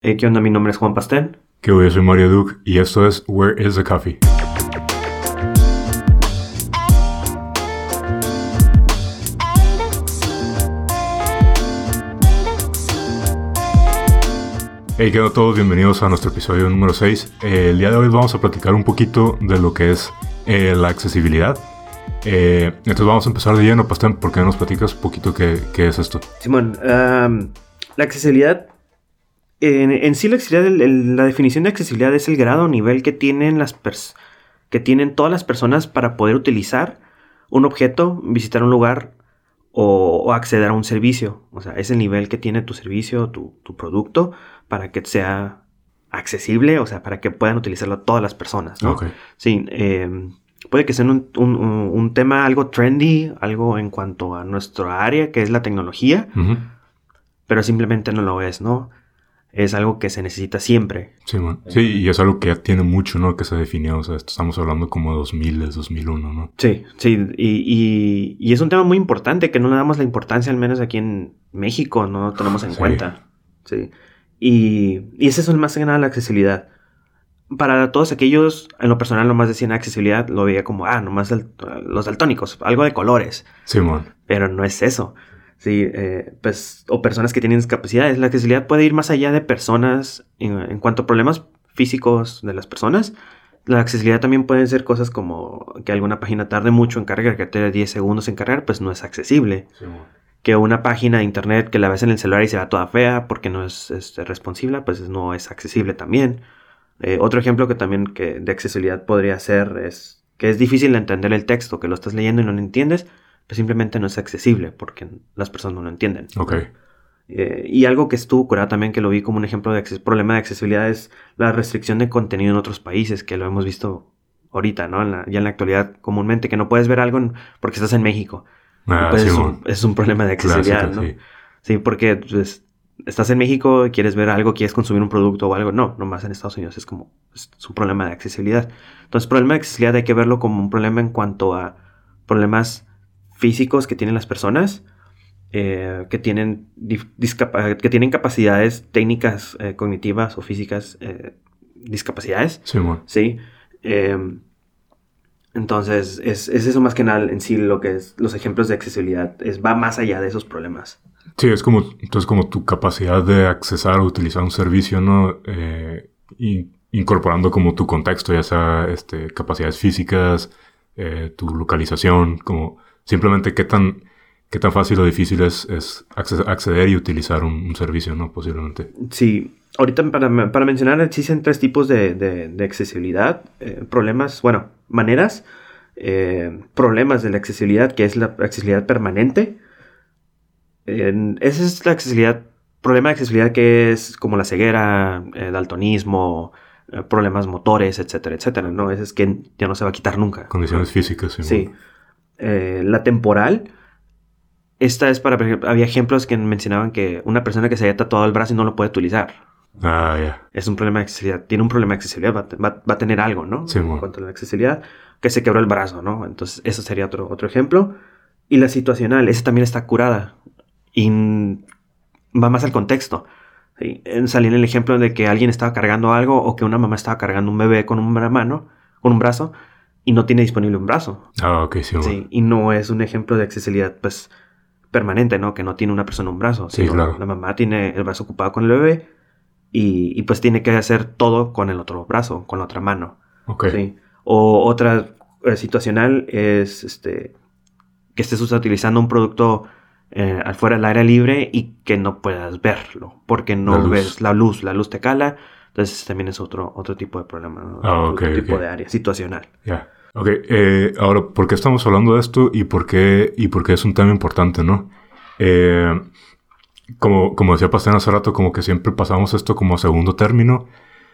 Hey, ¿Qué onda? Mi nombre es Juan Pastén. Que hoy soy Mario Duke y esto es Where is the Coffee? Hey, ¿qué onda todos? Bienvenidos a nuestro episodio número 6. Eh, el día de hoy vamos a platicar un poquito de lo que es eh, la accesibilidad. Eh, entonces vamos a empezar de lleno, Pastén, ¿por qué nos platicas un poquito qué, qué es esto? Simón, um, la accesibilidad, en, en sí la accesibilidad, el- el- la definición de accesibilidad es el grado o nivel que tienen las que tienen todas las personas para poder utilizar un objeto, visitar un lugar o, o acceder a un servicio. O sea, es el nivel que tiene tu servicio, tu, tu producto, para que sea accesible, o sea, para que puedan utilizarlo todas las personas, ¿no? Ok. Sí, eh, puede que sea un, un- tema algo trendy, algo en cuanto a nuestra área, que es la tecnología, pero simplemente no lo es, ¿no? Es algo que se necesita siempre. Sí, man. Sí, y es algo que ya tiene mucho, ¿no? Que se definió, o sea, estamos hablando como de 2000, 2001, ¿no? Sí, sí, y, y- y es un tema muy importante que no le damos la importancia, al menos aquí en México, no lo tenemos en Sí. cuenta. Sí. Y, y ese es el más que nada la accesibilidad. Para todos aquellos, en lo personal, nomás decían accesibilidad, lo veía como, ah, nomás el- los daltónicos, algo de colores. Sí, man. pero no es eso. Sí, eh, pues, o personas que tienen discapacidades. La accesibilidad puede ir más allá de personas en, en cuanto a problemas físicos de las personas. La accesibilidad también pueden ser cosas como que alguna página tarde mucho en cargar, que tarde 10 segundos en cargar, pues no es accesible. Que una página de internet que la ves en el celular y se va toda fea porque no es este, responsiva, pues no es accesible también. Eh, otro ejemplo que también que de accesibilidad podría ser es que es difícil de entender el texto, que lo estás leyendo y no lo entiendes, pues simplemente no es accesible porque las personas no lo entienden. Ok. Eh, y algo que estuvo curado también, que lo vi como un ejemplo de problema de accesibilidad, es la restricción de contenido en otros países, que lo hemos visto ahorita, ¿no? En la- ya en la actualidad comúnmente, que no puedes ver algo en- porque estás en México. Ah, pues, sí, es, man. un, es un problema de accesibilidad, Clásica, ¿no? sí. Sí, porque pues, estás en México y quieres ver algo, quieres consumir un producto o algo. No, nomás en Estados Unidos es como es un problema de accesibilidad. Entonces, problema de accesibilidad hay que verlo como un problema en cuanto a problemas físicos que tienen las personas, eh, que, tienen que tienen capacidades técnicas, eh, cognitivas o físicas, eh, discapacidades. Sí, man. Sí. Eh, entonces, es, es eso más que nada en sí lo que es los ejemplos de accesibilidad. Es, va más allá de esos problemas. Sí, es como, entonces como tu capacidad de accesar o utilizar un servicio, ¿no? In- incorporando como tu contexto, ya sea este, capacidades físicas, tu localización, como simplemente qué tan, qué tan fácil o difícil es, es acce- acceder y utilizar un, un servicio, ¿no? Posiblemente. Sí, ahorita para, para mencionar existen tres tipos de, de- de accesibilidad. eh, problemas, bueno, maneras. eh, problemas de la accesibilidad, que es la accesibilidad permanente. En- esa es la accesibilidad, problema de accesibilidad que es como la ceguera, eh, daltonismo, eh, problemas motores, etcétera, etcétera, ¿no? Ese es que ya no se va a quitar nunca. Condiciones físicas, sí. Eh, la temporal. Esta es para, había ejemplos que mencionaban que una persona que se haya tatuado el brazo y no lo puede utilizar. Ah, ya. Es un problema de accesibilidad. Tiene un problema de accesibilidad. Va, va- va a tener algo, ¿no? Sí, en cuanto a la accesibilidad. Que se quebró el brazo, ¿no? Entonces, eso sería otro, otro ejemplo. Y la situacional. Esa también está curada. Y va más al contexto. ¿sí? En- Salía en el ejemplo de que alguien estaba cargando algo o que una mamá estaba cargando un bebé con una mano, con un brazo, y no tiene disponible un brazo. Ah, ok, sí. Sí, y no es un ejemplo de accesibilidad, pues, permanente, ¿no? Que no tiene una persona un brazo. Sí, claro. La mamá tiene el brazo ocupado con el bebé y, y, pues tiene que hacer todo con el otro brazo, con la otra mano. Ok. ¿sí? O otra eh, situacional es este que estés utilizando un producto eh, afuera del aire libre y que no puedas verlo porque no La ves la luz, la luz te cala. Entonces también es otro, otro tipo de problema, ¿no? Ah, otro ok, tipo ok. de área situacional. Ya. Ok, eh, ahora, ¿por qué estamos hablando de esto y por qué, y por qué es un tema importante, no? Eh, como, como decía Pastén hace rato, como que siempre pasamos esto como a segundo término.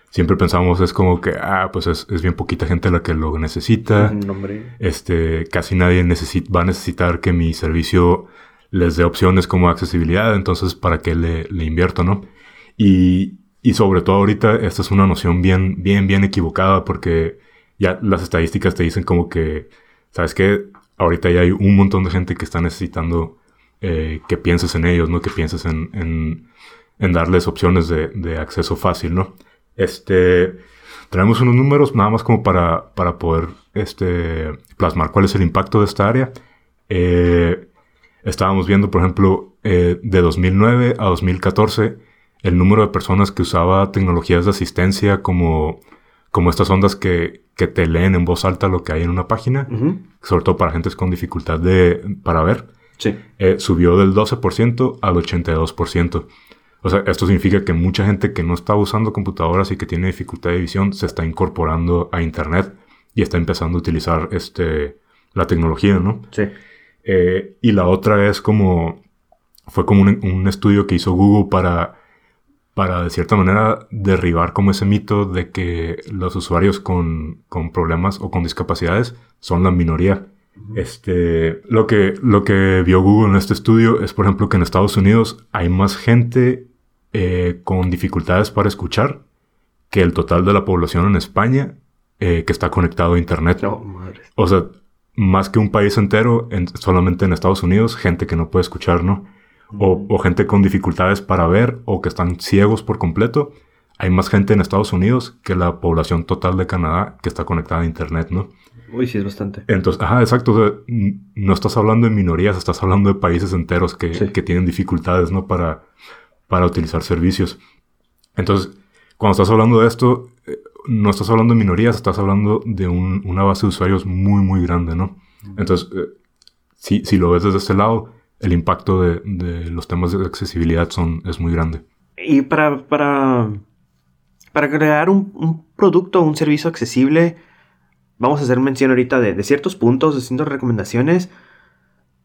Siempre pensamos es como que, ah, pues es, es bien poquita gente la que lo necesita. Nombre. Este, casi nadie va a necesitar que mi servicio les dé opciones como accesibilidad, entonces, ¿para qué le, le invierto, no? Y, y sobre todo ahorita, esta es una noción bien, bien, bien equivocada porque ya las estadísticas te dicen como que, ¿sabes qué? Ahorita ya hay un montón de gente que está necesitando eh, que pienses en ellos, ¿no? Que pienses en, en, darles opciones de, de acceso fácil, ¿no? Este, tenemos unos números nada más como para, para poder este, plasmar cuál es el impacto de esta área. Eh, estábamos viendo, por ejemplo, eh, de 2009 a 2014, el número de personas que usaba tecnologías de asistencia como, como estas ondas que, que te leen en voz alta lo que hay en una página, sobre todo para gentes con dificultad de, para ver, Sí. eh, subió del 12% al 82%. O sea, esto significa que mucha gente que no está usando computadoras y que tiene dificultad de visión se está incorporando a Internet y está empezando a utilizar este, la tecnología, ¿no? Sí. Eh, y la otra es como, fue como un, un estudio que hizo Google para, para de cierta manera derribar como ese mito de que los usuarios con, con problemas o con discapacidades son la minoría. Este, lo que, lo que vio Google en este estudio es, por ejemplo, que en Estados Unidos hay más gente eh, con dificultades para escuchar que el total de la población en España eh, que está conectado a Internet. No, madre. O sea, más que un país entero, en- solamente en Estados Unidos, gente que no puede escuchar, ¿no? O, o gente con dificultades para ver o que están ciegos por completo. Hay más gente en Estados Unidos que la población total de Canadá que está conectada a Internet, ¿no? Uy, sí, es bastante. Entonces, ajá, exacto. o sea, n- no estás hablando de minorías, estás hablando de países enteros que, Sí. que tienen dificultades, ¿no? Para, para utilizar servicios. Entonces, cuando estás hablando de esto, eh, no estás hablando de minorías, estás hablando de un- una base de usuarios muy, muy grande, ¿no? Entonces, eh, si, si lo ves desde este lado, el impacto de, de los temas de accesibilidad son, es muy grande. Y para, para, para crear un, un producto o un servicio accesible, vamos a hacer mención ahorita de, de ciertos puntos, de ciertas recomendaciones,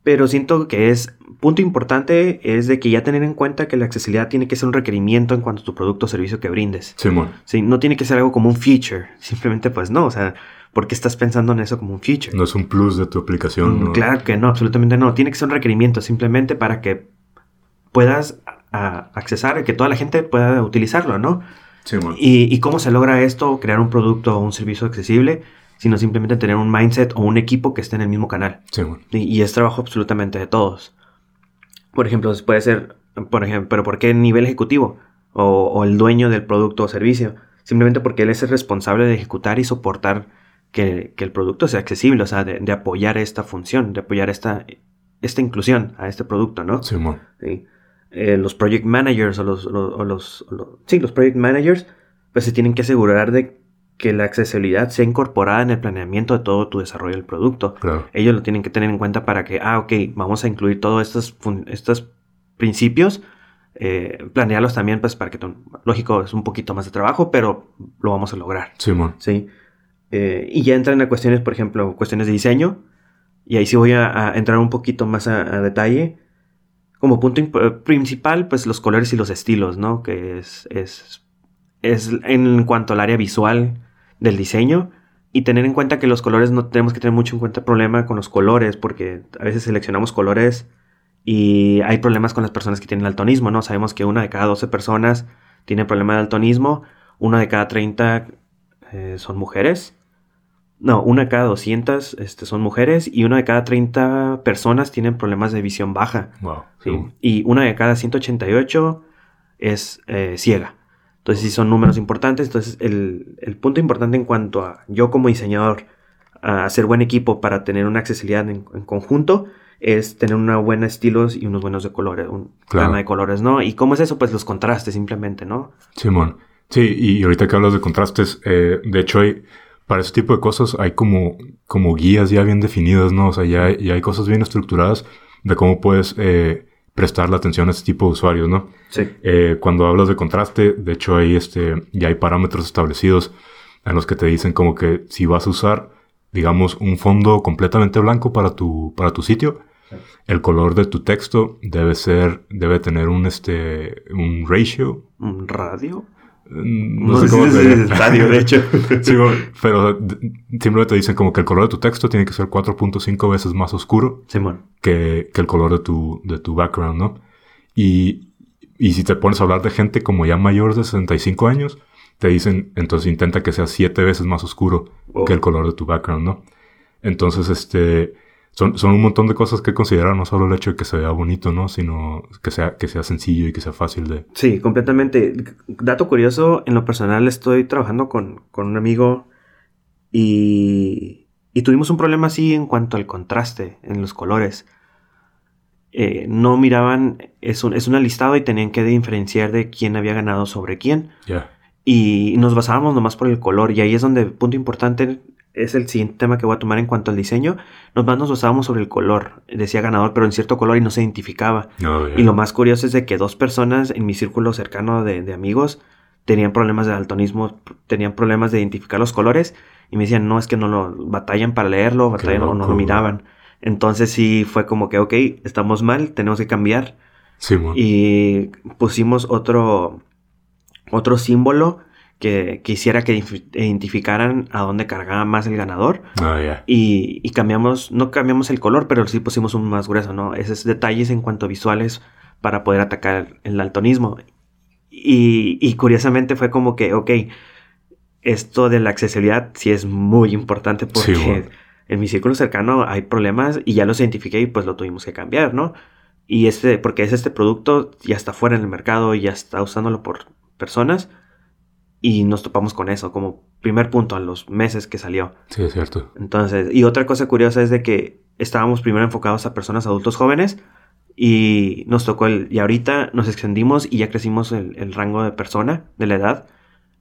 pero siento que es, punto importante es de que ya tener en cuenta que la accesibilidad tiene que ser un requerimiento en cuanto a tu producto o servicio que brindes. Simón, Sí, no tiene que ser algo como un feature, simplemente pues no, o sea, ¿por qué estás pensando en eso como un feature? no es un plus de tu aplicación. Mm, ¿no? Claro que no, absolutamente no. Tiene que ser un requerimiento simplemente para que puedas a- accesar, que toda la gente pueda utilizarlo, ¿no? Simón. Y, y cómo se logra esto, crear un producto o un servicio accesible, sino simplemente tener un mindset o un equipo que esté en el mismo canal. Simón. Y, y es trabajo absolutamente de todos. Por ejemplo, puede ser, por ejemplo, pero ¿por qué nivel ejecutivo? O, o el dueño del producto o servicio. Simplemente porque él es el responsable de ejecutar y soportar que, que el producto sea accesible, o sea, de, de apoyar esta función, de apoyar esta, esta inclusión a este producto, ¿no? Simón. ¿sí? Eh, los project managers o los, o- o los, o los- sí, los project managers, pues se tienen que asegurar de que la accesibilidad sea incorporada en el planeamiento de todo tu desarrollo del producto. Claro. Ellos lo tienen que tener en cuenta para que, ah, ok, vamos a incluir todos estos, estos principios, eh, planearlos también, pues para que, lógico, es un poquito más de trabajo, pero lo vamos a lograr. Simón. ¿sí? Eh, y ya entran a cuestiones, por ejemplo, cuestiones de diseño. Y ahí sí voy a, a entrar un poquito más a, a detalle. Como punto principal, pues los colores y los estilos, ¿no? Que es, es, es en cuanto al área visual del diseño. Y tener en cuenta que los colores no tenemos que tener mucho en cuenta problema con los colores, porque a veces seleccionamos colores y hay problemas con las personas que tienen daltonismo, ¿no? Sabemos que una de cada 12 personas tiene problema de daltonismo, una de cada 30 eh, son mujeres. No, una de cada 200 este, son mujeres y una de cada 30 personas tienen problemas de visión baja. Wow. Y una de cada 188 es eh, ciega. Entonces sí son números importantes. Entonces el, el punto importante en cuanto a yo como diseñador a hacer buen equipo para tener una accesibilidad en, en conjunto es tener una buena estilos y unos buenos de colores, un Claro. gama de colores, ¿no? ¿Y cómo es eso? Pues los contrastes simplemente, ¿no? Simón. Sí, y ahorita que hablas de contrastes, eh, de hecho hay, para ese tipo de cosas hay como, como guías ya bien definidas, ¿no? O sea, ya, ya hay cosas bien estructuradas de cómo puedes eh, prestar la atención a este tipo de usuarios, ¿no? Sí. Eh, cuando hablas de contraste, de hecho hay este, ya hay parámetros establecidos en los que te dicen como que si vas a usar, digamos, un fondo completamente blanco para tu, para tu sitio, el color de tu texto debe ser, debe tener un, este, un ratio. ¿Un radio? Mm, No, sé cómo si se es dice. el radio, de hecho. Sí, pero simplemente te dicen como que el color de tu texto tiene que ser 4.5 veces más oscuro que, que el color de tu, de tu background, ¿no? Y, y si te pones a hablar de gente como ya mayor de 65 años, te dicen, entonces intenta que sea 7 veces más oscuro Oh. que el color de tu background, ¿no? Entonces, este, son, son un montón de cosas que considerar, no solo el hecho de que se vea bonito, ¿no? Sino que sea, que sea sencillo y que sea fácil de... Sí, completamente. Dato curioso, en lo personal estoy trabajando con, con un amigo y, y tuvimos un problema así en cuanto al contraste en los colores. Eh, no miraban, es un, es listado y tenían que diferenciar de quién había ganado sobre quién. Ya. Y nos basábamos nomás por el color. Y ahí es donde, punto importante, es el siguiente tema que voy a tomar en cuanto al diseño. Nomás nos basábamos sobre el color. Decía ganador, pero en cierto color y no se identificaba. Ya. Y lo más curioso es de que dos personas en mi círculo cercano de, de amigos tenían problemas de daltonismo, tenían problemas de identificar los colores. Y me decían, no, es que no lo batallan para leerlo, batallan o no lo miraban. Entonces sí fue como que, ok, estamos mal, tenemos que cambiar. Sí. Y pusimos otro, otro símbolo que quisiera que ident- identificaran a dónde cargaba más el ganador. Ah, ya. Y, y cambiamos, no cambiamos el color, pero sí pusimos un más grueso, ¿no? Esos detalles en cuanto a visuales para poder atacar el daltonismo. Y, y curiosamente fue como que, ok, esto de la accesibilidad sí es muy importante porque Sí, bueno. en mi círculo cercano hay problemas y ya los identifiqué y pues lo tuvimos que cambiar, ¿no? Y este, porque es este producto, ya está fuera en el mercado y ya está usándolo por personas y nos topamos con eso como primer punto a los meses que salió. Sí, es cierto. Entonces, y otra cosa curiosa es de que estábamos primero enfocados a personas adultos jóvenes y nos tocó el, y ahorita nos extendimos y ya crecimos el, el rango de persona, de la edad,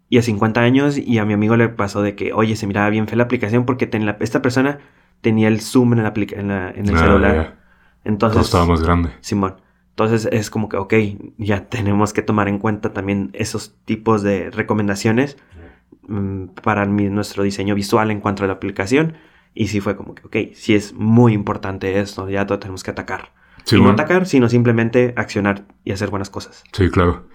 y a 50 años y a mi amigo le pasó de que, oye, se miraba bien fea la aplicación porque ten- la- esta persona tenía el zoom en, la en, la- en el Ah, celular. ya. Todo Entonces, estaba más grande. Simón. Entonces es como que, ok, ya tenemos que tomar en cuenta también esos tipos de recomendaciones mm, para mi- nuestro diseño visual en cuanto a la aplicación. Y sí fue como que, ok, sí es muy importante esto, ya lo tenemos que atacar. Sí, y no atacar, sino simplemente accionar y hacer buenas cosas. Sí, claro.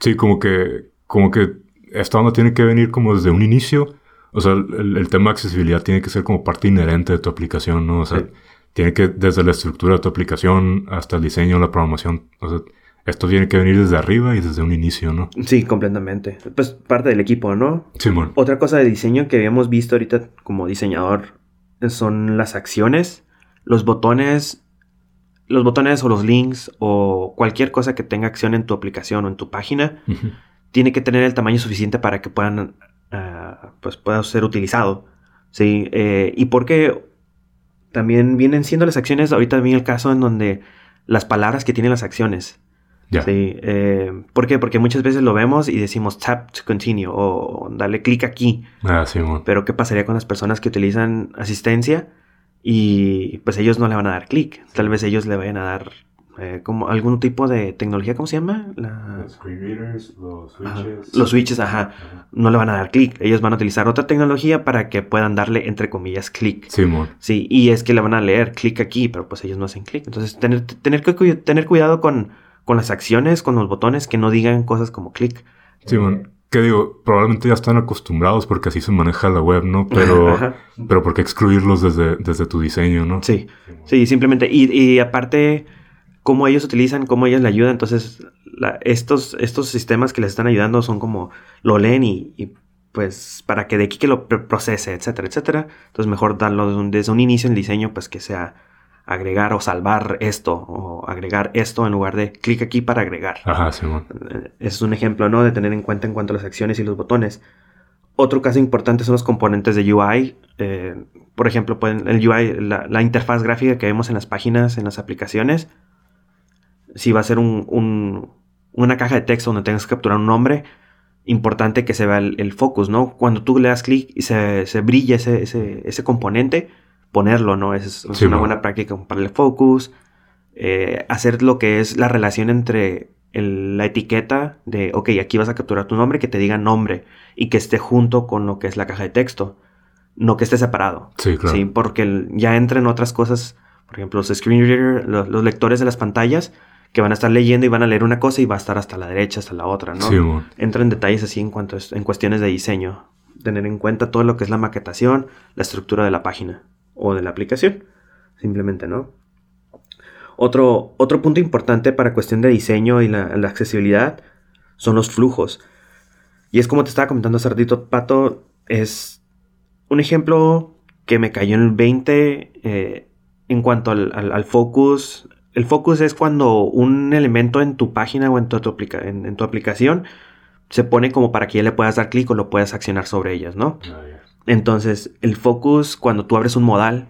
Sí, como que, como que esta onda tiene que venir como desde un inicio. O sea, el, el tema de accesibilidad tiene que ser como parte inherente de tu aplicación, ¿no? O sea, Sí. Tiene que, desde la estructura de tu aplicación hasta el diseño, la programación. O sea, esto tiene que venir desde arriba y desde un inicio, ¿no? Sí, completamente. Pues parte del equipo, ¿no? Simón. Otra cosa de diseño que habíamos visto ahorita como diseñador son las acciones, los botones, los botones o los links o cualquier cosa que tenga acción en tu aplicación o en tu página Ujú. tiene que tener el tamaño suficiente para que puedan ah, pues pueda ser utilizado. Sí, eh, y porque también vienen siendo las acciones, ahorita viene el caso en donde las palabras que tienen las acciones. Sí, eh, ¿Por qué? Porque muchas veces lo vemos y decimos tap to continue o dale clic aquí. Ah, Simón. Pero ¿qué pasaría con las personas que utilizan asistencia? Y pues ellos no le van a dar clic. Tal vez ellos le vayan a dar eh, como algún tipo de tecnología, ¿cómo se llama? La- screen readers, los Ajá. Los switches, ajá. No le van a dar clic. Ellos van a utilizar otra tecnología para que puedan darle, entre comillas, clic. Simón. Sí, y es que le van a leer clic aquí, pero pues ellos no hacen clic. Entonces, tener, tener, que, tener cuidado con, con las acciones, con los botones, que no digan cosas como clic. Simón. ¿Qué digo? Probablemente ya están acostumbrados porque así se maneja la web, ¿no? Pero, pero ¿por qué excluirlos desde, desde tu diseño, no? Sí, sí, simplemente. Y, y aparte, cómo ellos utilizan, cómo ellos le ayudan. Entonces, la- estos, estos sistemas que les están ayudando son como lo leen y, y, pues para que de aquí que lo pr- procese, etcétera, etcétera. Entonces, mejor darlo desde un, desde un inicio en el diseño, pues que sea agregar o salvar esto o agregar esto en lugar de clic aquí para agregar. Ajá, Simón. Eh, es un ejemplo, ¿no? De tener en cuenta en cuanto a las acciones y los botones. Otro caso importante son los componentes de UI. Eh, por ejemplo, pueden, el UI, la, la interfaz gráfica que vemos en las páginas, en las aplicaciones. Si va a ser un- un- una caja de texto donde tengas que capturar un nombre, importante que se vea el, el focus, ¿no? Cuando tú le das clic y se, se brilla ese, ese, ese componente, ponerlo, ¿no? Es, es Sí, una buena práctica para el focus. Eh, hacer lo que es la relación entre el- la etiqueta de, ok, aquí vas a capturar tu nombre, que te diga nombre y que esté junto con lo que es la caja de texto, no que esté separado. Sí, claro. Sí, porque el- ya entran otras cosas, por ejemplo, los screen reader, los, los lectores de las pantallas, que van a estar leyendo y van a leer una cosa y va a estar hasta la derecha, hasta la otra, ¿no? Simón. Entra en detalles así en cuanto es- en cuestiones de diseño. Tener en cuenta todo lo que es la maquetación, la estructura de la página o de la aplicación. Simplemente, ¿no? Otro, otro punto importante para cuestión de diseño y la, la accesibilidad son los flujos. Y es como te estaba comentando hace ratito, Pato, es un ejemplo que me cayó en el 20. eh, en cuanto al, al- al focus, el focus es cuando un elemento en tu página o en tu, en, en tu aplicación se pone como para que ya le puedas dar clic o lo puedas accionar sobre ellas, ¿no? Entonces, el focus, cuando tú abres un modal,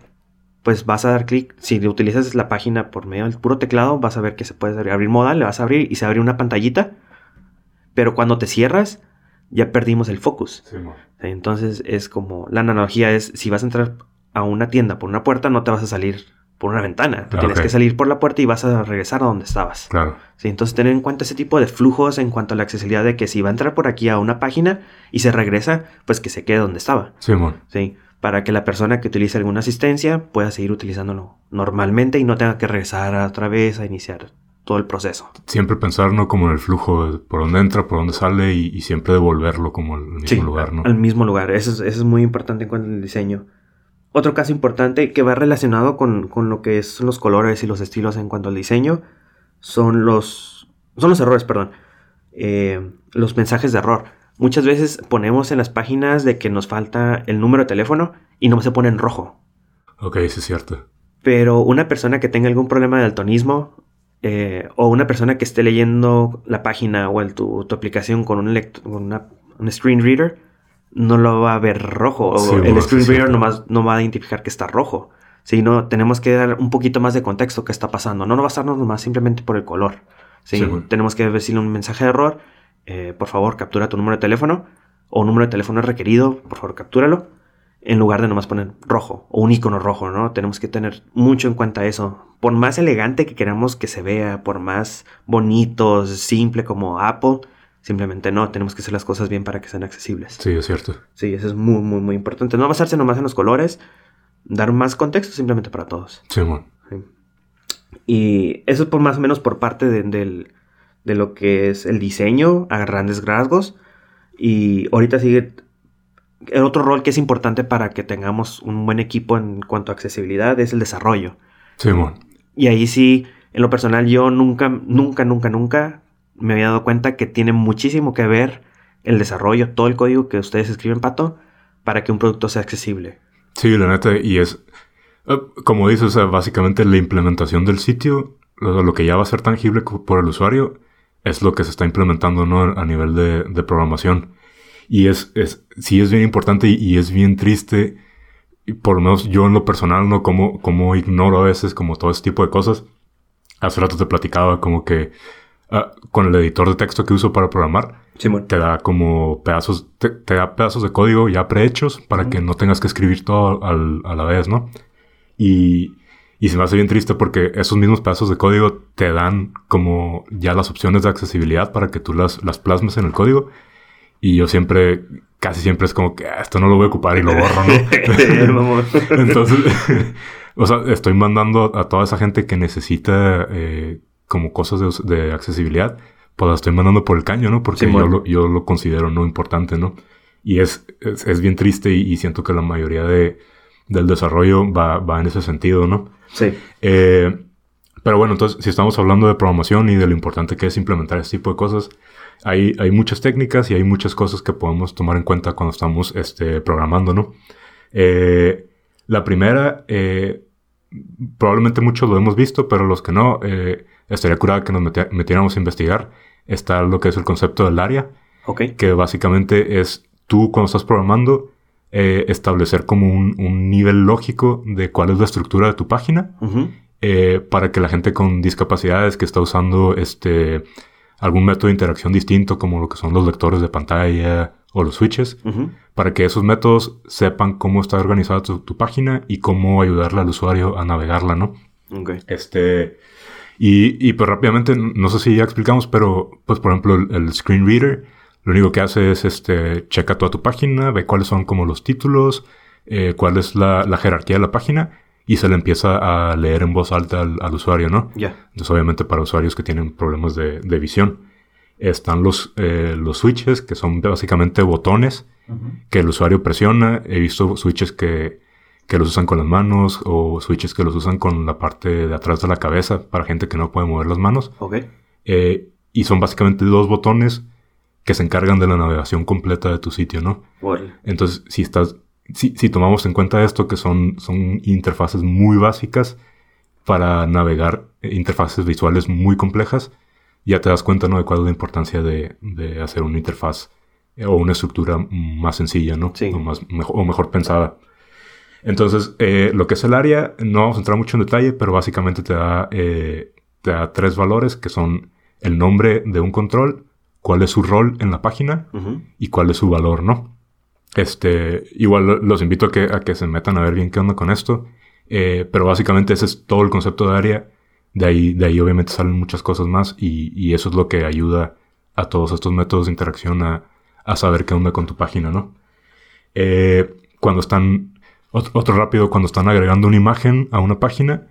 pues vas a dar clic. Si utilizas la página por medio del puro teclado, vas a ver que se puede abrir- abrir modal, le vas a abrir y se abre una pantallita. Pero cuando te cierras, ya perdimos el focus. Sí. Entonces, es como la analogía es: si vas a entrar a una tienda por una puerta, no te vas a salir por una ventana. Tú Ah, tienes que salir por la puerta y vas a regresar a donde estabas. Claro. Sí, entonces tener en cuenta ese tipo de flujos en cuanto a la accesibilidad de que si va a entrar por aquí a una página y se regresa, pues que se quede donde estaba. Simón. Sí, para que la persona que utilice alguna asistencia pueda seguir utilizándolo normalmente y no tenga que regresar otra vez a iniciar todo el proceso. Siempre pensar, ¿no? Como en el flujo, de por dónde entra, por dónde sale y, y siempre devolverlo como al mismo Sí, lugar, ¿no? al mismo lugar. Eso es, eso es muy importante en cuanto al diseño. Otro caso importante que va relacionado con, con lo que es los colores y los estilos en cuanto al diseño son los, son los errores, perdón. Eh, los mensajes de error. Muchas veces ponemos en las páginas de que nos falta el número de teléfono y no se pone en rojo. Ok, sí es cierto. Pero una persona que tenga algún problema de daltonismo eh, o una persona que esté leyendo la página o el- tu, tu aplicación con un, con una- un screen reader no lo va a ver rojo. O Sí, el screen reader nomás no va a identificar que está rojo. Si no, tenemos que dar un poquito más de contexto que está pasando. No, no basarnos nomás simplemente por el color. ¿sí? Tenemos que decirle un mensaje de error. eh, por favor, captura tu número de teléfono. O número de teléfono requerido. Por favor, captúralo en lugar de nomás poner rojo o un icono rojo, ¿no? Tenemos que tener mucho en cuenta eso. Por más elegante que queramos que se vea, por más bonito, simple como Apple, simplemente no, tenemos que hacer las cosas bien para que sean accesibles. Sí, es cierto. Sí, eso es muy, muy, muy importante. No basarse nomás en los colores, dar más contexto simplemente para todos. Simón. Sí. Y eso es por más o menos por parte de, del- de lo que es el diseño a grandes rasgos. Y ahorita sigue el otro rol que es importante para que tengamos un buen equipo en cuanto a accesibilidad es el desarrollo. Simón. Y ahí sí, en lo personal, yo nunca, nunca, nunca, nunca me había dado cuenta que tiene muchísimo que ver el desarrollo, todo el código que ustedes escriben, Pato, para que un producto sea accesible. Sí, la neta, y es, eh, como dices, o básicamente la implementación del sitio, lo, que ya va a ser tangible por el usuario, es lo que se está implementando, ¿no? A nivel de, de programación. Y es, es, sí es bien importante y, es bien triste, por lo menos yo en lo personal, ¿no? Como, como ignoro a veces como todo ese tipo de cosas. Hace rato te platicaba como que ah, con el editor de texto que uso para programar, te da como pedazos, te, te da pedazos de código ya prehechos para que no tengas que escribir todo al- a la vez, ¿no? Y, y se me hace bien triste porque esos mismos pedazos de código te dan como ya las opciones de accesibilidad para que tú las, las plasmes en el código. Y yo siempre, casi siempre es como que "Ah, esto no lo voy a ocupar y lo borro, ¿no? Entonces, o sea, estoy mandando a toda esa gente que necesita eh, como cosas de, accesibilidad, pues la estoy mandando por el caño, ¿no? Porque yo, lo, yo lo considero no importante, ¿no? Y es, es, es bien triste y, y siento que la mayoría de, del desarrollo va, va en ese sentido, ¿no? Sí. Eh, pero bueno, entonces, si estamos hablando de programación y de lo importante que es implementar este tipo de cosas, hay, hay muchas técnicas y hay muchas cosas que podemos tomar en cuenta cuando estamos este, programando, ¿no? Eh, la primera, eh, probablemente muchos lo hemos visto, pero los que no, eh, estaría curada que nos meti- metiéramos a investigar. Está lo que es el concepto del área, Ok. que básicamente es tú cuando estás programando, eh, establecer como un, un nivel lógico de cuál es la estructura de tu página eh, para que la gente con discapacidades que está usando este algún método de interacción distinto como lo que son los lectores de pantalla o los switches, para que esos métodos sepan cómo está organizada tu, tu página y cómo ayudarle al usuario a navegarla, ¿no? Este y, y pues rápidamente, no sé si ya explicamos, pero pues por ejemplo el, el screen reader lo único que hace es este checa toda tu página, ve cuáles son como los títulos, eh, cuál es la, la jerarquía de la página y se le empieza a leer en voz alta al, al usuario, ¿no? Ya. Entonces, obviamente, para usuarios que tienen problemas de, de visión, están los, eh, los switches, que son básicamente botones que el usuario presiona. He visto switches que, que los usan con las manos o switches que los usan con la parte de atrás de la cabeza para gente que no puede mover las manos. Ok. Eh, y son básicamente dos botones que se encargan de la navegación completa de tu sitio, ¿no? Órale. Entonces, si estás si, si, tomamos en cuenta esto, que son, son interfaces muy básicas para navegar interfaces visuales muy complejas, ya te das cuenta, ¿no? De cuál es la importancia de, de hacer una interfaz eh, o una estructura más sencilla, ¿no? Sí. O, más, mejor, o mejor pensada. Entonces, eh, lo que es el área, no vamos a entrar mucho en detalle, pero básicamente te da, eh, te da tres valores que son el nombre de un control, cuál es su rol en la página y cuál es su valor, ¿no? Este, igual lo- los invito a que, a que se metan a ver bien qué onda con esto. Eh, pero básicamente ese es todo el concepto de área. De ahí, de ahí obviamente salen muchas cosas más y, y eso es lo que ayuda a todos estos métodos de interacción a, a saber qué onda con tu página, ¿no? Eh, cuando están, otro rápido, cuando están agregando una imagen a una página,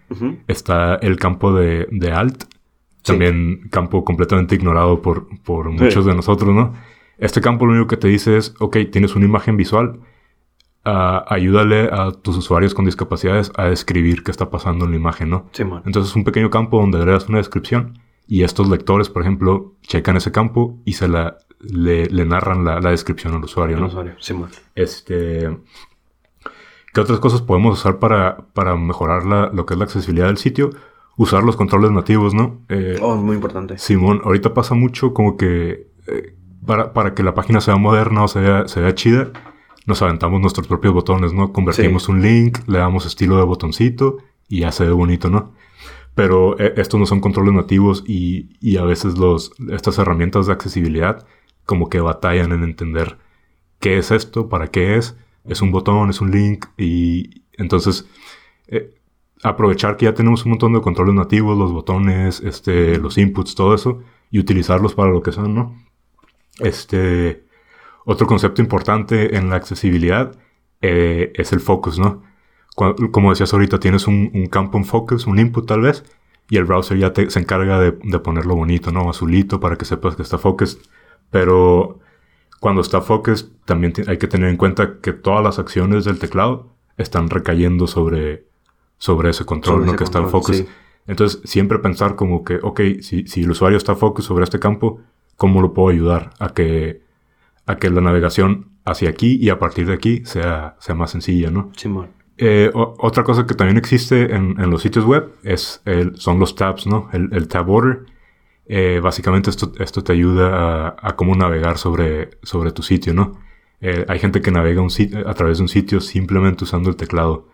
está el campo de, de alt, Sí. también campo completamente ignorado por, por muchos de nosotros, ¿no? Este campo lo único que te dice es, ok, tienes una imagen visual, ah, ayúdale a tus usuarios con discapacidades a describir qué está pasando en la imagen, ¿no? Simón. Entonces es un pequeño campo donde agregas una descripción y estos lectores, por ejemplo, checan ese campo y se la, le, le narran la, la descripción al usuario, El ¿no? usuario. Simón. Este. ¿Qué otras cosas podemos usar para, para mejorar la- lo que es la accesibilidad del sitio? Usar los controles nativos, ¿no? Eh, Oh, muy importante. Simón, ahorita pasa mucho como que eh, para, para que la página sea moderna o sea, se vea chida, nos aventamos nuestros propios botones, ¿no? Convertimos Sí. un link, le damos estilo de botoncito y ya se ve bonito, ¿no? Pero eh, estos no son controles nativos y, y a veces los, estas herramientas de accesibilidad como que batallan en entender qué es esto, para qué es, es un botón, es un link y entonces eh, aprovechar que ya tenemos un montón de controles nativos, los botones, este, los inputs, todo eso y utilizarlos para lo que son, ¿no? Este, otro concepto importante en la accesibilidad eh, es el focus, ¿no? Como decías ahorita, tienes un, un campo en focus, un input tal vez, y el browser ya te- se encarga de, de ponerlo bonito, ¿no? Azulito para que sepas que está focused. Pero cuando está focused, también hay que tener en cuenta que todas las acciones del teclado están recayendo sobre, sobre ese control, Sobre ¿no? ese Que está en focus. sí. Entonces, siempre pensar como que, ok, si, si el usuario está focus sobre este campo, ¿cómo lo puedo ayudar a que, a que la navegación hacia aquí y a partir de aquí sea, sea más sencilla, ¿no? Simón. Eh, o- otra cosa que también existe en, en los sitios web es el- son los tabs, ¿no? El, el tab order. Eh, básicamente esto, esto te ayuda a, a cómo navegar sobre, sobre tu sitio, ¿no? Eh, hay gente que navega un a través de un sitio simplemente usando el teclado.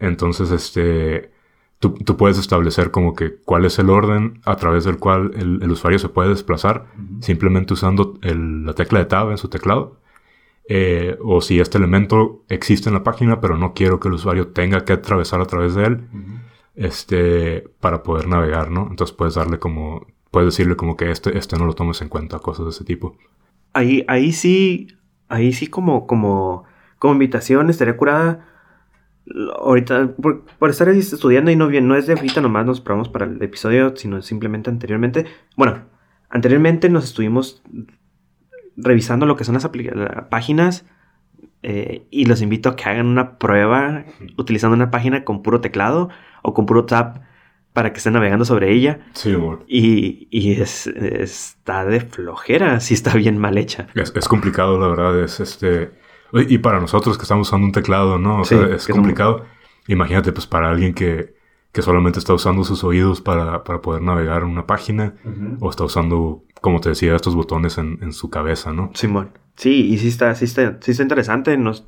Entonces, este, tú, tú puedes establecer como que cuál es el orden a través del cual el, el usuario se puede desplazar simplemente usando el- la tecla de tab en su teclado. Eh, o si este elemento existe en la página, pero no quiero que el usuario tenga que atravesar a través de él, este, para poder navegar, ¿no? Entonces puedes darle como, puedes decirle como que este, este no lo tomes en cuenta, cosas de ese tipo. Ahí, ahí sí, ahí sí como, como, como invitación estaría curada. Ahorita, por, por estar estudiando y no bien, no es de ahorita nomás nos probamos para el episodio, sino simplemente anteriormente. Bueno, anteriormente nos estuvimos revisando lo que son las páginas eh, y los invito a que hagan una prueba utilizando una página con puro teclado o con puro tab para que estén navegando sobre ella. Sí, amor. Y, y es, está de flojera si está bien mal hecha. Es, es complicado, la verdad, es este... Y para nosotros que estamos usando un teclado, ¿no? O Sí, sea, es complicado. Imagínate, pues, para alguien que, que solamente está usando sus oídos para, para poder navegar una página o está usando, como te decía, estos botones en, en su cabeza, ¿no? Simón. Sí, y sí está, sí está, sí está interesante. Nos,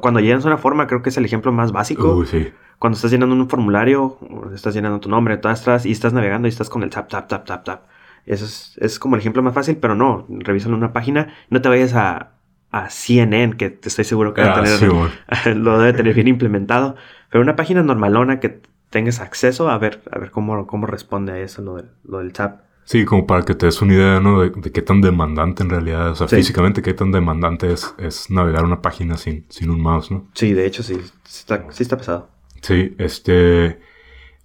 cuando llenas una forma, creo que es el ejemplo más básico. Sí. Cuando estás llenando un formulario, estás llenando tu nombre, todas estás, y estás navegando y estás con el tap, tap, tap, tap, tap. Eso es, es como el ejemplo más fácil, pero no, revísalo en una página. No te vayas a, a CNN, que te estoy seguro que Ah, tener, sí, lo debe tener bien implementado. Pero una página normalona que tengas acceso a ver, a ver cómo, cómo responde a eso lo del, lo del tap. Sí, como para que te des una idea, ¿no? De, de qué tan demandante en realidad, o sea, Sí. físicamente qué tan demandante es, es navegar una página sin, sin un mouse, ¿no? Sí, de hecho sí, sí está, sí está pesado. Sí, este...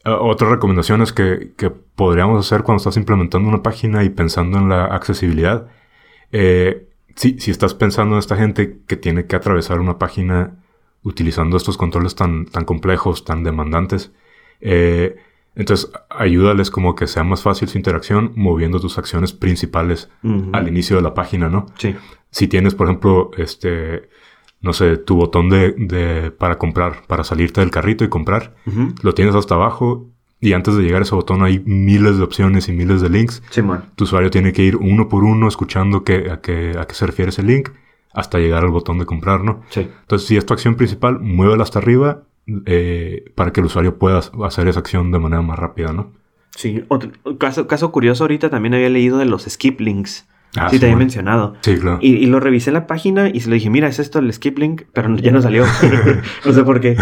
ah, Otra recomendación es que, que podríamos hacer cuando estás implementando una página y pensando en la accesibilidad. Eh, si, si estás pensando en esta gente que tiene que atravesar una página utilizando estos controles tan, tan complejos, tan demandantes, eh, entonces ayúdales como que sea más fácil su interacción moviendo tus acciones principales al inicio de la página, ¿no? Sí. Si tienes, por ejemplo, este, no sé, tu botón de, de para comprar, para salirte del carrito y comprar, lo tienes hasta abajo y antes de llegar a ese botón hay miles de opciones y miles de links. Simón. Tu usuario tiene que ir uno por uno escuchando a, qué, a qué se refiere ese link hasta llegar al botón de comprar, ¿no? Sí. Entonces, si es tu acción principal, muévela hasta arriba eh, para que el usuario pueda hacer esa acción de manera más rápida, ¿no? Sí. Otro, caso, caso curioso, ahorita también había leído de los skip links. Ah, sí, te había bueno. mencionado. Sí, claro. Y, y lo revisé en la página y se le dije, mira, es esto el skip link, pero ya no salió. no sé por qué.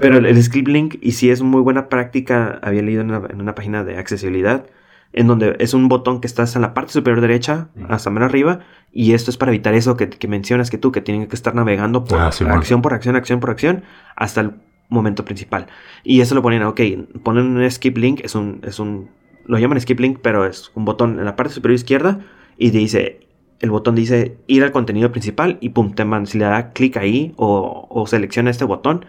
Pero el, skip link, y sí es muy buena práctica, había leído en una, en una página de accesibilidad, en donde es un botón que está en la parte superior derecha, hasta menos arriba, y esto es para evitar eso que, que mencionas que tú, que tienen que estar navegando por Ah, sí, bueno. acción por acción, acción por acción, hasta el momento principal. Y eso lo ponen, ok, ponen un skip link, es un, es un, lo llaman skip link, pero es un botón en la parte superior izquierda, y dice, el botón dice ir al contenido principal y pum, te man- si le da clic ahí o, o selecciona este botón,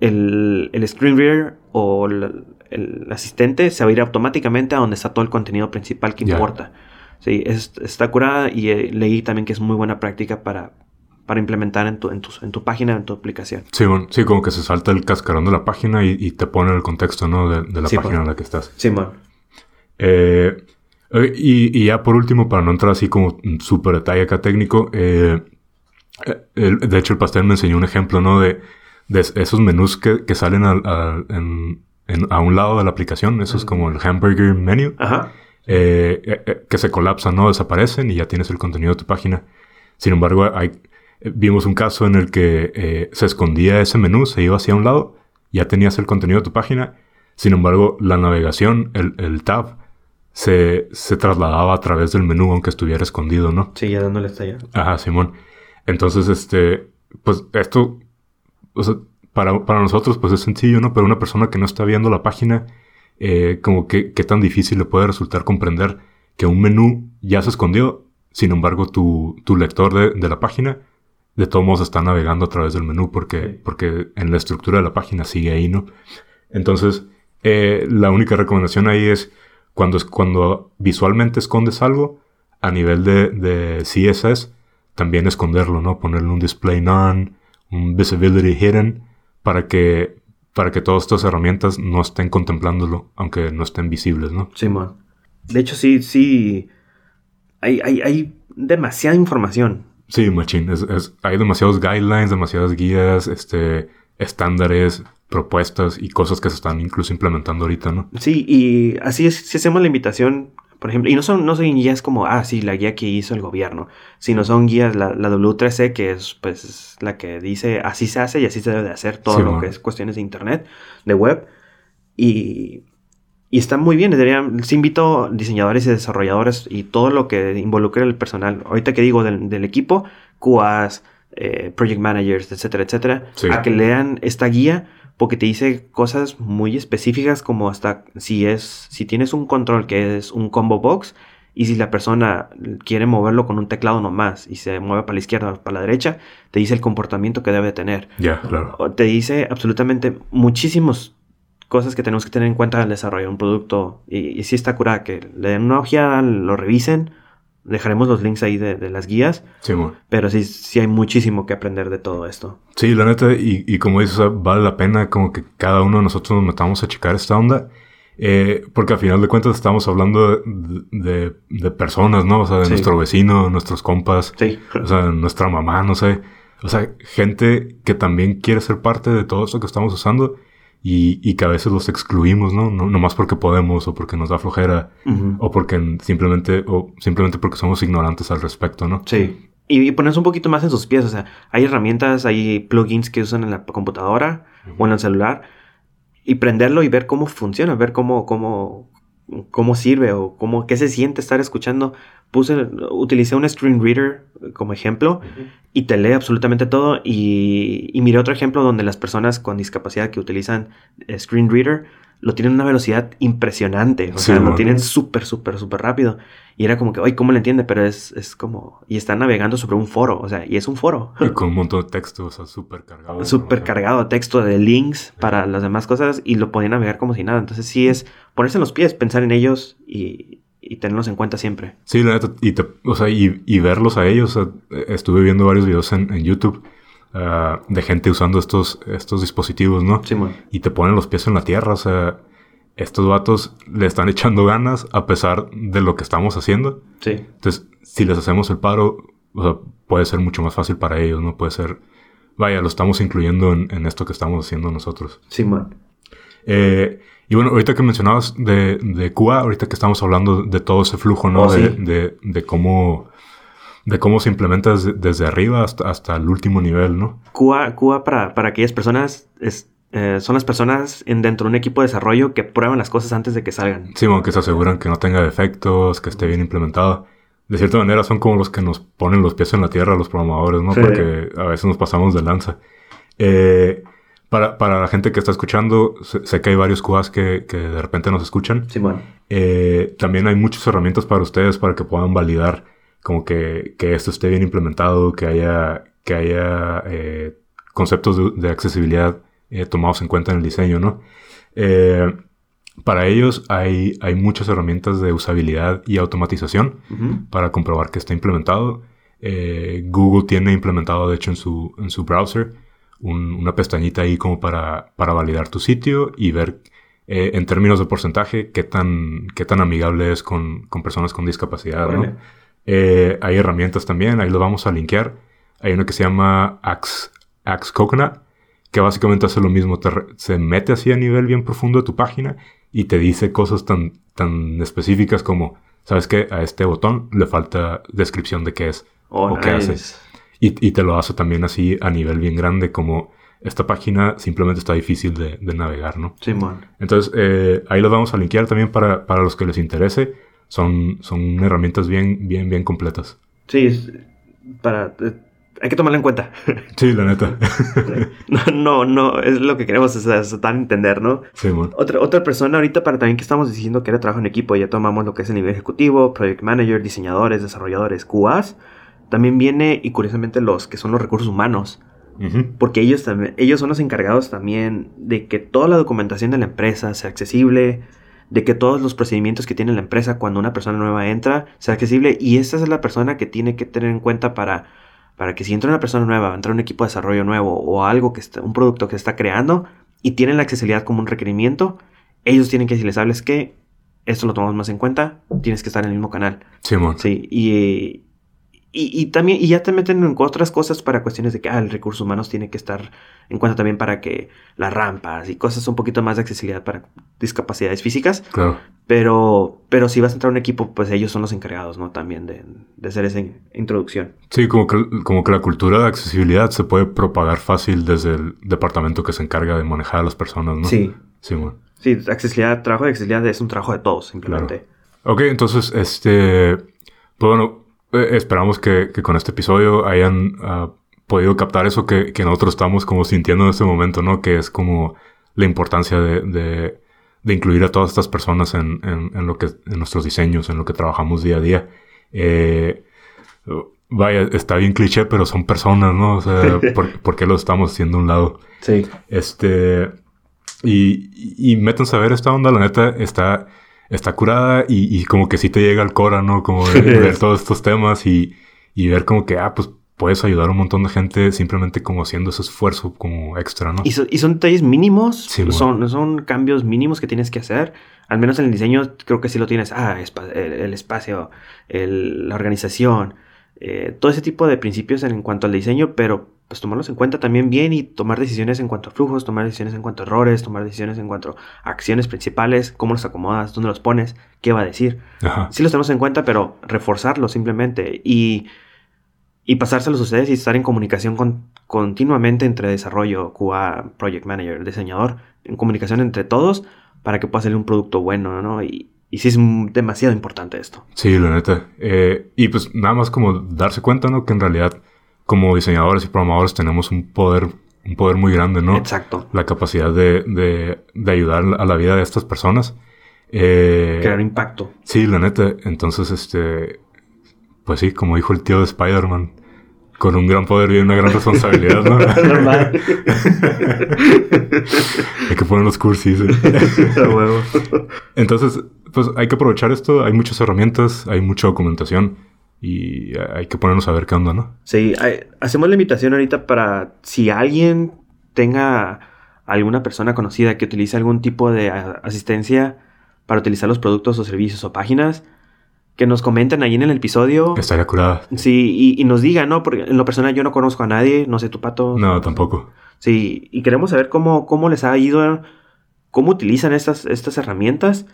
el, el screen reader o el, el asistente se va a ir automáticamente a donde está todo el contenido principal que importa. Sí, es- está curada y eh, leí también que es muy buena práctica para, para implementar en tu, en, tu, en tu página, en tu aplicación. Sí, bueno, sí, como que se salta el cascarón de la página y, y te pone el contexto, ¿no? De, de la Sí, página bueno. en la que estás. Simón. Eh, eh, y, y ya por último, para no entrar así como en súper detalle acá técnico, eh, el- de hecho el pastel me enseñó un ejemplo, ¿no? De, de es- esos menús que, que salen al- al- en- en- a un lado de la aplicación, eso es como el hamburger menu, Ajá. eh, que se colapsan, ¿no? Desaparecen y ya tienes el contenido de tu página. Sin embargo, hay, vimos un caso en el que eh, se escondía ese menú, se iba hacia un lado, ya tenías el contenido de tu página. Sin embargo, la navegación, el, el tab, se, se trasladaba a través del menú aunque estuviera escondido, ¿no? Sí, ya dándole hasta allá. Ajá, Simón. Entonces, este, pues esto, o sea, para, para nosotros, pues es sencillo, ¿no? Pero una persona que no está viendo la página, eh, como que qué tan difícil le puede resultar comprender que un menú ya se escondió, sin embargo, tu, tu lector de, de la página, de todos modos está navegando a través del menú porque, Sí. porque en la estructura de la página sigue ahí, ¿no? Entonces, eh, la única recomendación ahí es cuando, cuando visualmente escondes algo, a nivel de, de CSS, también esconderlo, ¿no? Ponerle un display none, un visibility hidden, para que, para que todas estas herramientas no estén contemplándolo, aunque no estén visibles, ¿no? Simón. De hecho, sí, sí. Hay, hay, hay demasiada información. Sí, machine. Es, es- hay demasiados guidelines, demasiadas guías, este, estándares, propuestas y cosas que se están incluso implementando ahorita, ¿no? Sí, y así es, si hacemos la invitación, por ejemplo, y no son, no son guías como, ah, sí, la guía que hizo el gobierno, sino son guías, la, la W3C, que es pues es la que dice, así se hace y así se debe de hacer todo Sí, lo bueno. que es cuestiones de internet, de web, y, y está muy bien, deberían, sí invito diseñadores y desarrolladores y todo lo que involucre el personal, ahorita que digo del, del equipo, QAs, eh, project managers, etcétera, etcétera, Sí. a que lean esta guía porque te dice cosas muy específicas como hasta si es si tienes un control que es un combo box y si la persona quiere moverlo con un teclado nomás y se mueve para la izquierda o para la derecha, te dice el comportamiento que debe tener. Ya, claro. O Te dice absolutamente muchísimas cosas que tenemos que tener en cuenta al desarrollar un producto. Y, y sí está curada que le den una ojeada, lo revisen. Dejaremos los links ahí de, de las guías. Sí. Pero sí, sí hay muchísimo que aprender de todo esto. Sí, la neta, y, y como dices, o sea, vale la pena como que cada uno de nosotros nos metamos a checar esta onda. eh, porque al final de cuentas estamos hablando de, de- de personas, ¿no? O sea, de Sí. nuestro vecino, nuestros compas, Sí. o sea, nuestra mamá, no sé. O sea, gente que también quiere ser parte de todo esto que estamos usando y, y que a veces los excluimos, ¿no? No nomás porque podemos o porque nos da flojera o porque simplemente, o simplemente porque somos ignorantes al respecto, ¿no? Sí. Y, y ponerse un poquito más en sus pies. O sea, hay herramientas, hay plugins que usan en la computadora o en el celular. Y prenderlo y ver cómo funciona, ver cómo, cómo, cómo sirve o cómo, qué se siente estar escuchando. Puse, utilicé un screen reader como ejemplo y te lee absolutamente todo. Y, y miré otro ejemplo donde las personas con discapacidad que utilizan eh, screen reader lo tienen a una velocidad impresionante. O Sí, sea, lo tienen súper, súper, súper rápido. Y era como que, ay, ¿cómo le entiende? Pero es, es como... Y están navegando sobre un foro. O sea, y es un foro. Y con un montón de texto, o sea, súper cargado. Súper cargado de texto, de links para las demás cosas. Y lo podían navegar como si nada. Entonces sí es ponerse en los pies, pensar en ellos y, y tenerlos en cuenta siempre. Sí, la neta, y, te- o sea, y, y verlos a ellos. o sea, estuve viendo varios videos en, en YouTube ah, de gente usando estos, estos dispositivos, ¿no? Simón. Y te ponen los pies en la tierra, o sea, estos vatos le están echando ganas a pesar de lo que estamos haciendo. Sí. Entonces, si les hacemos el paro, o sea, puede ser mucho más fácil para ellos, ¿no? Puede ser, vaya, lo estamos incluyendo en, en esto que estamos haciendo nosotros. Simón. Eh, y bueno, ahorita que mencionabas de, de Cuba, ahorita que estamos hablando de todo ese flujo, ¿no? Oh, de, sí. de, de cómo, de cómo se implementa desde, desde arriba hasta, hasta el último nivel, ¿no? Cuba, Cuba para, para aquellas personas es, eh, son las personas en, dentro de un equipo de desarrollo que prueban las cosas antes de que salgan. Sí, bueno, que se aseguran que no tenga defectos, que esté bien implementado. De cierta manera son como los que nos ponen los pies en la tierra los programadores, ¿no? Sí. Porque a veces nos pasamos de lanza. Eh, para, para la gente que está escuchando, sé, sé que hay varios cubas que, que de repente nos escuchan. Simón. Eh, también hay muchas herramientas para ustedes para que puedan validar como que, que esto esté bien implementado, que haya, que haya eh, conceptos de, de accesibilidad eh, tomados en cuenta en el diseño, ¿no? Eh, para ellos hay, hay muchas herramientas de usabilidad y automatización para comprobar que está implementado. Eh, Google tiene implementado, de hecho, en su, en su browser un- una pestañita ahí como para, para validar tu sitio y ver eh, en términos de porcentaje qué tan, qué tan amigable es con, con personas con discapacidad. ¿no? Eh, hay herramientas también, ahí lo vamos a linkear. Hay una que se llama Axe, Axe Coconut, que básicamente hace lo mismo, te se mete así a nivel bien profundo de tu página y te dice cosas tan, tan específicas como, ¿sabes qué? A este botón le falta descripción de qué es Oh, o qué hace. Y, y te lo hace también así a nivel bien grande, como esta página simplemente está difícil de, de navegar, ¿no? Simón. Entonces, eh, ahí lo vamos a linkear también para, para los que les interese. Son, son herramientas bien, bien, bien completas. Sí, es- para... eh, hay que tomarlo en cuenta. Sí, la neta. no, no, no, es lo que queremos, es, es a entender, ¿no? sí, mon. Otra, otra persona ahorita para también que estamos diciendo que era trabajo en equipo, ya tomamos lo que es el nivel ejecutivo, project manager, diseñadores, desarrolladores, QAs. También viene, y curiosamente, los que son los recursos humanos. Porque ellos también, ellos son los encargados también de que toda la documentación de la empresa sea accesible, de que todos los procedimientos que tiene la empresa cuando una persona nueva entra sea accesible. Y esta es la persona que tiene que tener en cuenta para, para que si entra una persona nueva, entra un equipo de desarrollo nuevo o algo que está, un producto que se está creando y tienen la accesibilidad como un requerimiento, ellos tienen que decirles, ¿sabes qué? Esto lo tomamos más en cuenta, tienes que estar en el mismo canal. Sí. Sí, y, y, y también, y ya te meten en otras cosas para cuestiones de que ah, el recurso humanos tiene que estar en cuenta también para que las rampas y cosas un poquito más de accesibilidad para discapacidades físicas. Claro. Pero, pero si vas a entrar a un equipo, pues ellos son los encargados, ¿no? También de, de hacer esa in- introducción. Sí, como que, como que la cultura de accesibilidad se puede propagar fácil desde el departamento que se encarga de manejar a las personas, ¿no? Sí, Sí, mon. sí, accesibilidad, trabajo de accesibilidad es un trabajo de todos, simplemente. Ok, entonces, este, pues bueno, eh, esperamos que, que con este episodio hayan ah, podido captar eso que, que nosotros estamos como sintiendo en este momento, ¿no? Que es como la importancia de, de, de incluir a todas estas personas en, en, en lo que, en nuestros diseños, en lo que trabajamos día a día. Eh, vaya, está bien cliché, pero son personas, ¿no? O sea, ¿por, por qué lo estamos haciendo a un lado? Sí. Este. Y, y, y métanse a ver esta onda, la neta, está, está curada y, y como que sí te llega al cora, ¿no? Como de, ver todos estos temas y, y ver como que, ah, pues puedes ayudar a un montón de gente simplemente como haciendo ese esfuerzo como extra, ¿no? Y, so- y son detalles mínimos, Sí, bueno. son, son cambios mínimos que tienes que hacer. Al menos en el diseño creo que sí lo tienes. Ah, el, el espacio, el- la organización, eh, todo ese tipo de principios en, en cuanto al diseño, pero pues tomarlos en cuenta también bien y tomar decisiones en cuanto a flujos, tomar decisiones en cuanto a errores, tomar decisiones en cuanto a acciones principales, cómo los acomodas, dónde los pones, qué va a decir. Ajá. Sí los tenemos en cuenta, pero reforzarlo simplemente y, y pasárselos a ustedes y estar en comunicación con- continuamente entre desarrollo, QA, Project Manager, diseñador, en comunicación entre todos para que pueda salir un producto bueno, ¿no? Y, y sí es demasiado importante esto. Sí, la neta. Eh, y pues nada más como darse cuenta, ¿no? Que en realidad como diseñadores y programadores tenemos un poder, un poder muy grande, ¿no? Exacto. La capacidad de, de, de ayudar a la vida de estas personas. Eh, Crear impacto. Sí, la neta. Entonces, este. Pues sí, como dijo el tío de Spider-Man. Con un gran poder viene una gran responsabilidad, ¿no? Normal. hay que poner los cursis. ¿eh? Entonces, pues hay que aprovechar esto. Hay muchas herramientas, hay mucha documentación. Y hay que ponernos a ver qué onda, ¿no? Sí, hay- hacemos la invitación ahorita para si alguien tenga alguna persona conocida que utilice algún tipo de asistencia para utilizar los productos o servicios o páginas, que nos comenten ahí en el episodio. Estaría curada. Sí, y, y nos digan, ¿no? Porque en lo personal yo no conozco a nadie, no sé tu pato. No, tampoco. Sí, y queremos saber cómo, cómo les ha ido, cómo utilizan estas, estas herramientas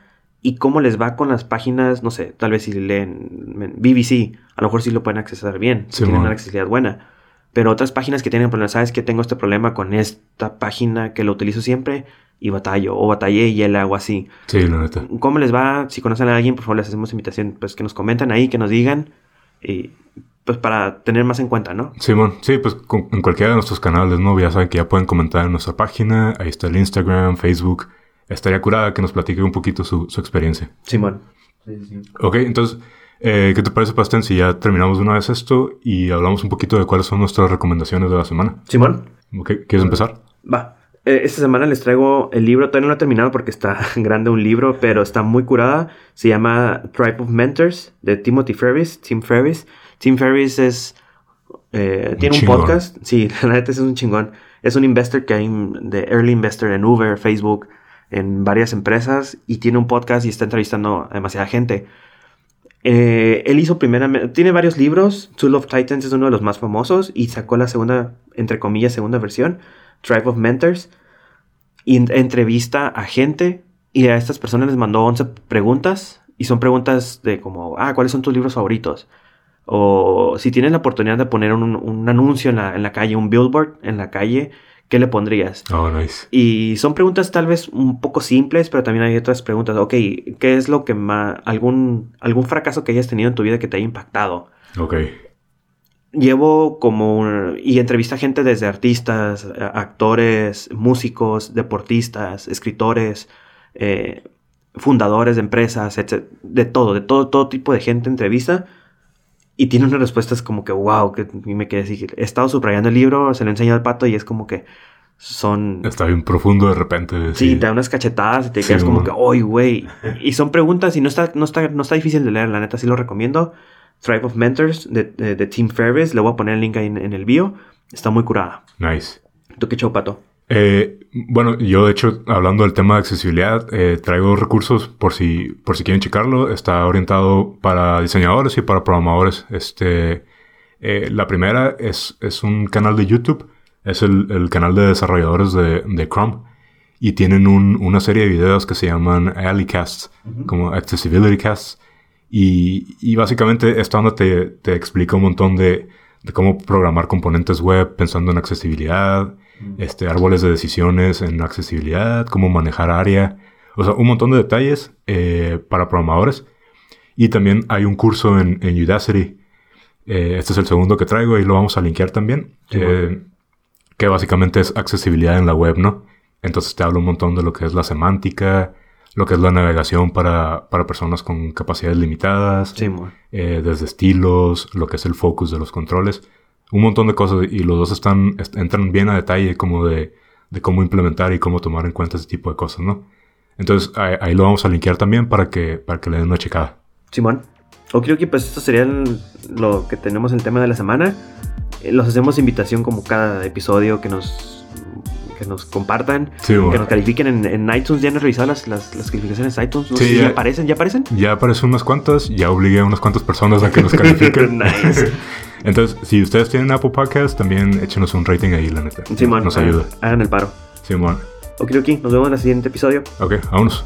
y cómo les va con las páginas, no sé, tal vez si leen en BBC, a lo mejor sí lo pueden accesar bien, si Sí, tienen una accesibilidad buena. Pero otras páginas que tienen problemas, sabes que tengo este problema con esta página que lo utilizo siempre y batallo, o batallé y el hago así. Sí, la neta. ¿Cómo les va? Si conocen a alguien, por favor, les hacemos invitación, pues que nos comenten ahí, que nos digan, y pues para tener más en cuenta, ¿no? Simón, sí, pues con- en cualquiera de nuestros canales, ¿no? Ya saben que ya pueden comentar en nuestra página. Ahí está el Instagram, Facebook. Estaría curada que nos platique un poquito su, su experiencia. Simón. Ok, entonces, eh, ¿qué te parece, Pasten, si ya terminamos de una vez esto y hablamos un poquito de cuáles son nuestras recomendaciones de la semana? Simón. Ok, ¿Quieres empezar? Va. Eh, esta semana les traigo el libro, todavía no lo he terminado porque está grande un libro, pero está muy curada. Se llama Tribe of Mentors de Timothy Ferris. Tim Ferris. Tim Ferris es. eh, Un tiene un chingón. podcast. Sí, la neta es un chingón. Es un investor que hay de early investor en Uber, Facebook, en varias empresas y tiene un podcast y está entrevistando a demasiada gente. Eh, él hizo primeramente, tiene varios libros, Tool of Titans es uno de los más famosos y sacó la segunda, entre comillas, segunda versión, Tribe of Mentors, y en- entrevista a gente y a estas personas les mandó 11 preguntas y son preguntas de como, ah, ¿cuáles son tus libros favoritos? O si tienes la oportunidad de poner un, un anuncio en la, en la calle, un billboard en la calle, ¿qué le pondrías? Oh, nice. Y son preguntas tal vez un poco simples, pero también hay otras preguntas. Ok, ¿qué es lo que más... algún, algún fracaso que hayas tenido en tu vida que te haya impactado? Ok. Llevo como... un- y entrevista a gente desde artistas, actores, músicos, deportistas, escritores, eh, fundadores de empresas, etc. De todo, de todo, todo tipo de gente entrevista. Y tiene unas respuestas como que, wow, que me quedé así. He estado subrayando el libro, se lo enseño al pato y es como que son... Está bien profundo de repente. Sí, te da unas cachetadas y te Sí, quedas como que, ¡ay, güey! Y son preguntas y no está, no, está, no está difícil de leer, la neta, sí lo recomiendo. Tribe of Mentors de, de, de Tim Ferriss, le voy a poner el link ahí en, en el bio. Está muy curada. Nice. ¿Tú qué show, pato? Eh, bueno, yo de hecho, hablando del tema de accesibilidad, eh, traigo recursos por si, por si quieren checarlo. Está orientado para diseñadores y para programadores. Este, eh, la primera es, es un canal de YouTube. Es el, el canal de desarrolladores de, de Chrome. Y tienen un- una serie de videos que se llaman Alleycasts, como Accessibility Casts. Y, y básicamente esta onda te, te explica un montón de, de cómo programar componentes web pensando en accesibilidad, este, árboles de decisiones en accesibilidad, cómo manejar área, o sea, un montón de detalles eh, para programadores. Y también hay un curso en, en Udacity. Eh, este es el segundo que traigo y lo vamos a linkear también. Sí, eh, que básicamente es accesibilidad en la web, ¿no? Entonces te habla un montón de lo que es la semántica, lo que es la navegación para, para personas con capacidades limitadas, Sí, eh, desde estilos, lo que es el focus de los controles, un montón de cosas y los dos están, est- entran bien a detalle como de, cómo implementar y cómo tomar en cuenta ese tipo de cosas, ¿no? Entonces ahí, lo vamos a linkear también para que, para que le den una checada. Simón. Ok, ok, pues esto sería lo que tenemos en el tema de la semana. Eh, los hacemos invitación como cada episodio que nos que nos compartan, Sí, que nos califiquen en, en iTunes. ¿Ya han revisado las, las, las calificaciones de iTunes? No Sí, sé si ya. aparecen, ¿ya aparecen? Ya aparecen unas cuantas, ya obligué a unas cuantas personas a que nos califiquen. Entonces, si ustedes tienen Apple Podcast, también échenos un rating ahí, la neta. Simón, Nos hagan- ayuda. Hagan el paro. Simón. Ok, ok, nos vemos en el siguiente episodio. Ok, vámonos.